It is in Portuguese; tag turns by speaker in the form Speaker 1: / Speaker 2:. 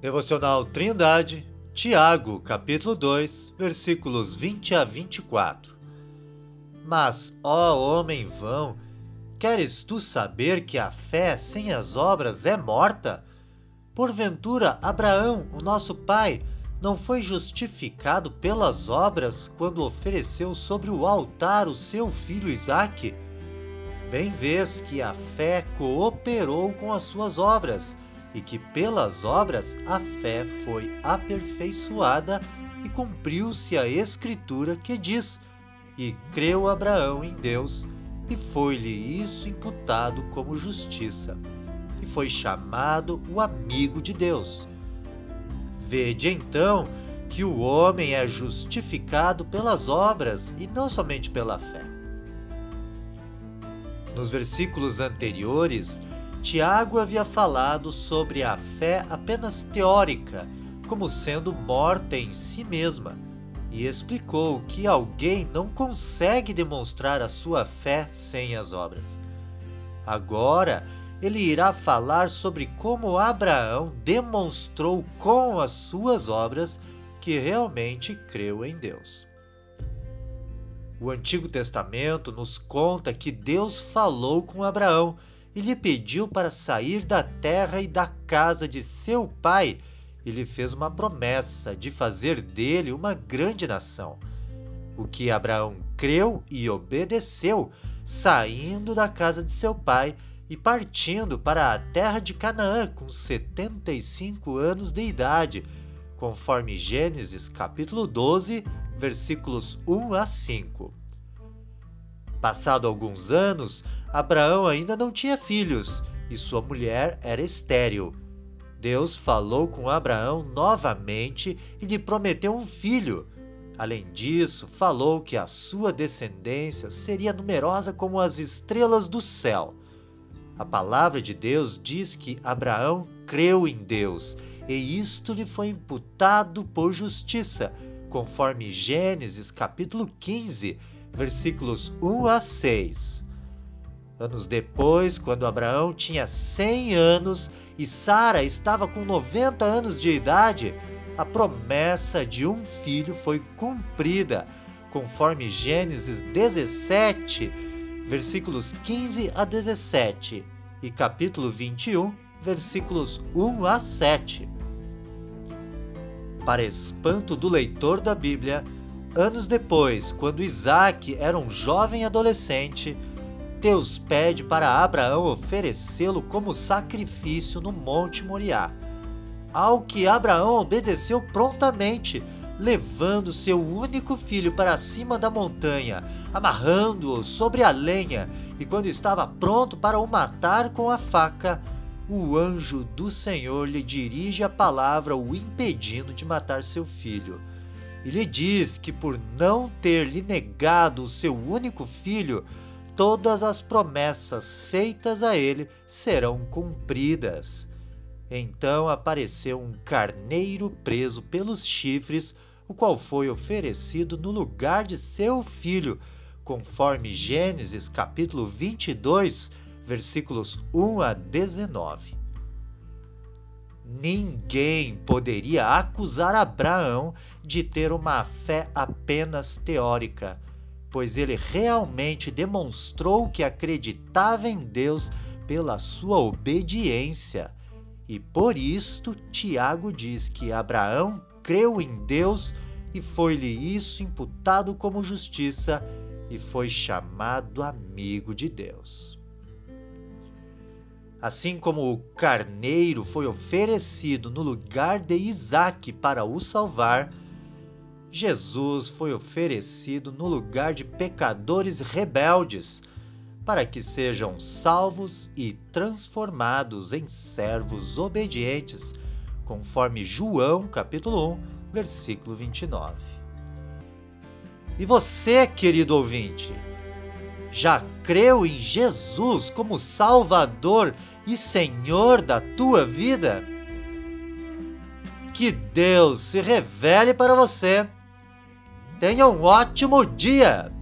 Speaker 1: Devocional Trindade, Tiago, capítulo 2, versículos 20 a 24. Mas, ó homem vão, queres tu saber que a fé sem as obras é morta? Porventura, Abraão, o nosso pai, não foi justificado pelas obras quando ofereceu sobre o altar o seu filho Isaque? Bem vês que a fé cooperou com as suas obras e que pelas obras a fé foi aperfeiçoada e cumpriu-se a escritura que diz: E creu Abraão em Deus, e foi-lhe isso imputado como justiça, e foi chamado o amigo de Deus. Vede então que o homem é justificado pelas obras e não somente pela fé. Nos versículos anteriores, Tiago havia falado sobre a fé apenas teórica, como sendo morta em si mesma, e explicou que alguém não consegue demonstrar a sua fé sem as obras. Agora, ele irá falar sobre como Abraão demonstrou com as suas obras que realmente creu em Deus. O Antigo Testamento nos conta que Deus falou com Abraão e lhe pediu para sair da terra e da casa de seu pai, e lhe fez uma promessa de fazer dele uma grande nação. O que Abraão creu e obedeceu, saindo da casa de seu pai e partindo para a terra de Canaã com 75 anos de idade, conforme Gênesis capítulo 12, versículos 1 a 5. Passado alguns anos, Abraão ainda não tinha filhos e sua mulher era estéril. Deus falou com Abraão novamente e lhe prometeu um filho. Além disso, falou que a sua descendência seria numerosa como as estrelas do céu. A palavra de Deus diz que Abraão creu em Deus e isto lhe foi imputado por justiça, conforme Gênesis capítulo 15, versículos 1 a 6. Anos depois, quando Abraão tinha 100 anos e Sara estava com 90 anos de idade, a promessa de um filho foi cumprida, conforme Gênesis 17, versículos 15 a 17 e capítulo 21, versículos 1 a 7. Para espanto do leitor da Bíblia, Anos depois, quando Isaac era um jovem adolescente, Deus pede para Abraão oferecê-lo como sacrifício no Monte Moriá. Ao que Abraão obedeceu prontamente, levando seu único filho para cima da montanha, amarrando-o sobre a lenha, e quando estava pronto para o matar com a faca, o anjo do Senhor lhe dirige a palavra, o impedindo de matar seu filho e lhe diz que por não ter lhe negado o seu único filho, todas as promessas feitas a ele serão cumpridas. Então apareceu um carneiro preso pelos chifres, o qual foi oferecido no lugar de seu filho, conforme Gênesis capítulo 22, versículos 1 a 19. Ninguém poderia acusar Abraão de ter uma fé apenas teórica, pois ele realmente demonstrou que acreditava em Deus pela sua obediência. E por isto, Tiago diz que Abraão creu em Deus e foi-lhe isso imputado como justiça e foi chamado amigo de Deus. Assim como o carneiro foi oferecido no lugar de Isaac para o salvar, Jesus foi oferecido no lugar de pecadores rebeldes, para que sejam salvos e transformados em servos obedientes, conforme João capítulo 1, versículo 29. E você, querido ouvinte, já creu em Jesus como Salvador e Senhor da tua vida? Que Deus se revele para você. Tenha um ótimo dia!